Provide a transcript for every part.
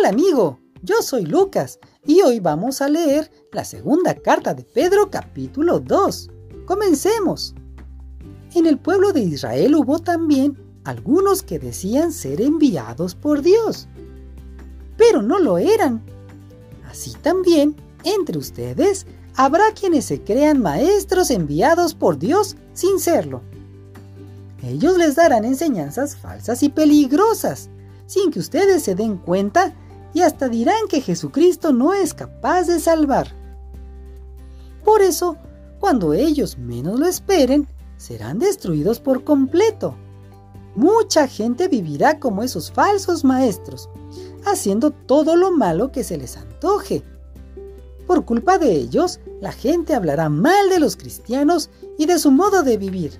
Hola amigo, yo soy Lucas y hoy vamos a leer la segunda carta de Pedro capítulo 2. Comencemos. En el pueblo de Israel hubo también algunos que decían ser enviados por Dios, pero no lo eran. Así también, entre ustedes, habrá quienes se crean maestros enviados por Dios sin serlo. Ellos les darán enseñanzas falsas y peligrosas, sin que ustedes se den cuenta y hasta dirán que Jesucristo no es capaz de salvar. Por eso, cuando ellos menos lo esperen, serán destruidos por completo. Mucha gente vivirá como esos falsos maestros, haciendo todo lo malo que se les antoje. Por culpa de ellos, la gente hablará mal de los cristianos y de su modo de vivir.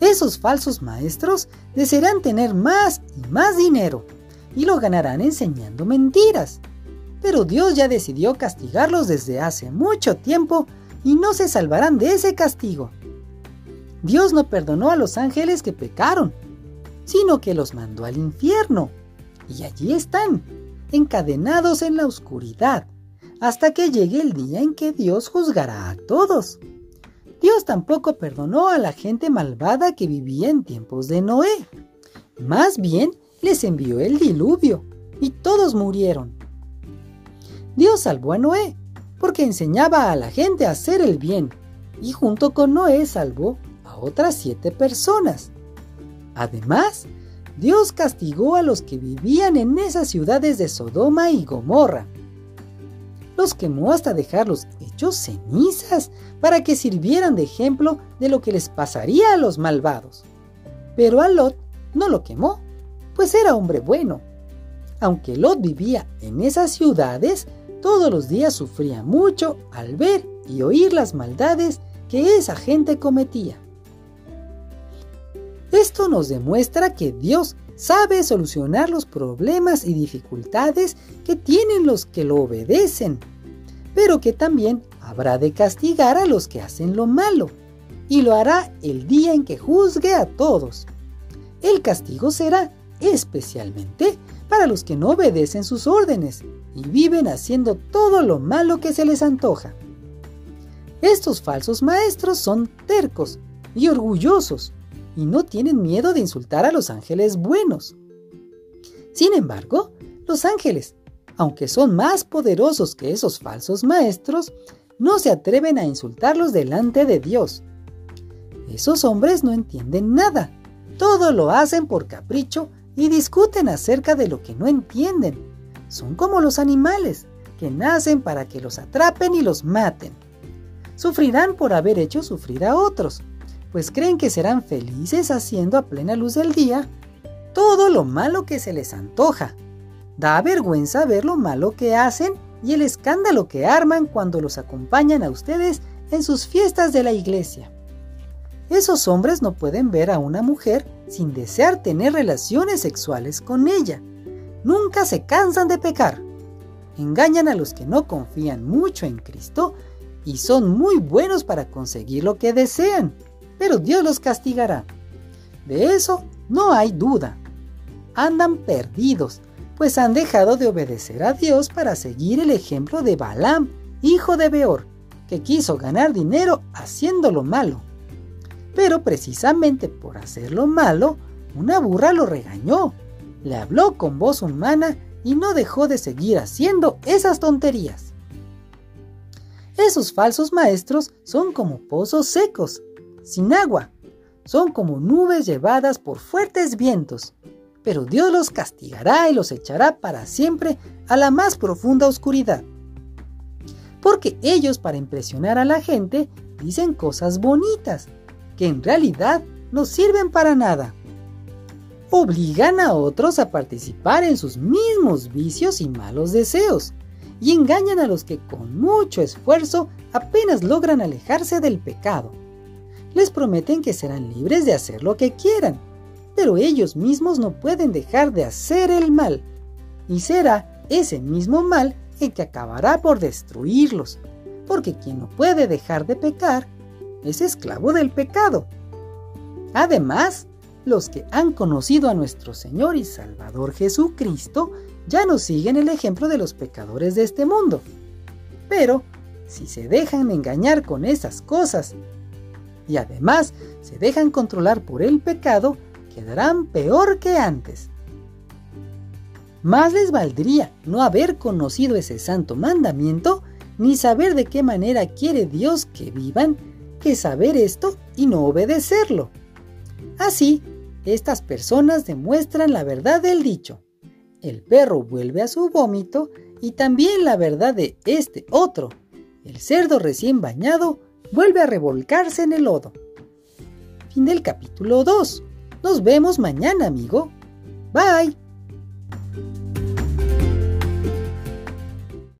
Esos falsos maestros desearán tener más y más dinero y lo ganarán enseñando mentiras. Pero Dios ya decidió castigarlos desde hace mucho tiempo y no se salvarán de ese castigo. Dios no perdonó a los ángeles que pecaron, sino que los mandó al infierno. Y allí están, encadenados en la oscuridad, hasta que llegue el día en que Dios juzgará a todos. Dios tampoco perdonó a la gente malvada que vivía en tiempos de Noé. Más bien, les envió el diluvio y todos murieron. Dios salvó a Noé porque enseñaba a la gente a hacer el bien y junto con Noé salvó a otras siete personas. Además, Dios castigó a los que vivían en esas ciudades de Sodoma y Gomorra. Los quemó hasta dejarlos hechos cenizas para que sirvieran de ejemplo de lo que les pasaría a los malvados. Pero a Lot no lo quemó, pues era hombre bueno. Aunque Lot vivía en esas ciudades, todos los días sufría mucho al ver y oír las maldades que esa gente cometía. Esto nos demuestra que Dios sabe solucionar los problemas y dificultades que tienen los que lo obedecen, pero que también habrá de castigar a los que hacen lo malo, y lo hará el día en que juzgue a todos. El castigo será especialmente para los que no obedecen sus órdenes y viven haciendo todo lo malo que se les antoja. Estos falsos maestros son tercos y orgullosos y no tienen miedo de insultar a los ángeles buenos. Sin embargo, los ángeles, aunque son más poderosos que esos falsos maestros, no se atreven a insultarlos delante de Dios. Esos hombres no entienden nada, todo lo hacen por capricho y discuten acerca de lo que no entienden. Son como los animales, que nacen para que los atrapen y los maten. Sufrirán por haber hecho sufrir a otros, pues creen que serán felices haciendo a plena luz del día todo lo malo que se les antoja. Da vergüenza ver lo malo que hacen y el escándalo que arman cuando los acompañan a ustedes en sus fiestas de la iglesia. Esos hombres no pueden ver a una mujer sin desear tener relaciones sexuales con ella. Nunca se cansan de pecar. Engañan a los que no confían mucho en Cristo y son muy buenos para conseguir lo que desean, pero Dios los castigará. De eso no hay duda. Andan perdidos, pues han dejado de obedecer a Dios para seguir el ejemplo de Balaam, hijo de Beor, que quiso ganar dinero haciendo lo malo. Pero precisamente por hacer lo malo, una burra lo regañó, le habló con voz humana y no dejó de seguir haciendo esas tonterías. Esos falsos maestros son como pozos secos, sin agua, son como nubes llevadas por fuertes vientos, pero Dios los castigará y los echará para siempre a la más profunda oscuridad. Porque ellos para impresionar a la gente dicen cosas bonitas, que en realidad no sirven para nada. Obligan a otros a participar en sus mismos vicios y malos deseos, y engañan a los que con mucho esfuerzo apenas logran alejarse del pecado. Les prometen que serán libres de hacer lo que quieran, pero ellos mismos no pueden dejar de hacer el mal, y será ese mismo mal el que acabará por destruirlos, porque quien no puede dejar de pecar es esclavo del pecado. Además, los que han conocido a nuestro Señor y Salvador Jesucristo ya no siguen el ejemplo de los pecadores de este mundo. Pero si se dejan engañar con esas cosas y además se dejan controlar por el pecado, quedarán peor que antes. Más les valdría no haber conocido ese santo mandamiento ni saber de qué manera quiere Dios que vivan que saber esto y no obedecerlo. Así, estas personas demuestran la verdad del dicho. El perro vuelve a su vómito y también la verdad de este otro. El cerdo recién bañado vuelve a revolcarse en el lodo. Fin del capítulo 2. Nos vemos mañana, amigo. Bye.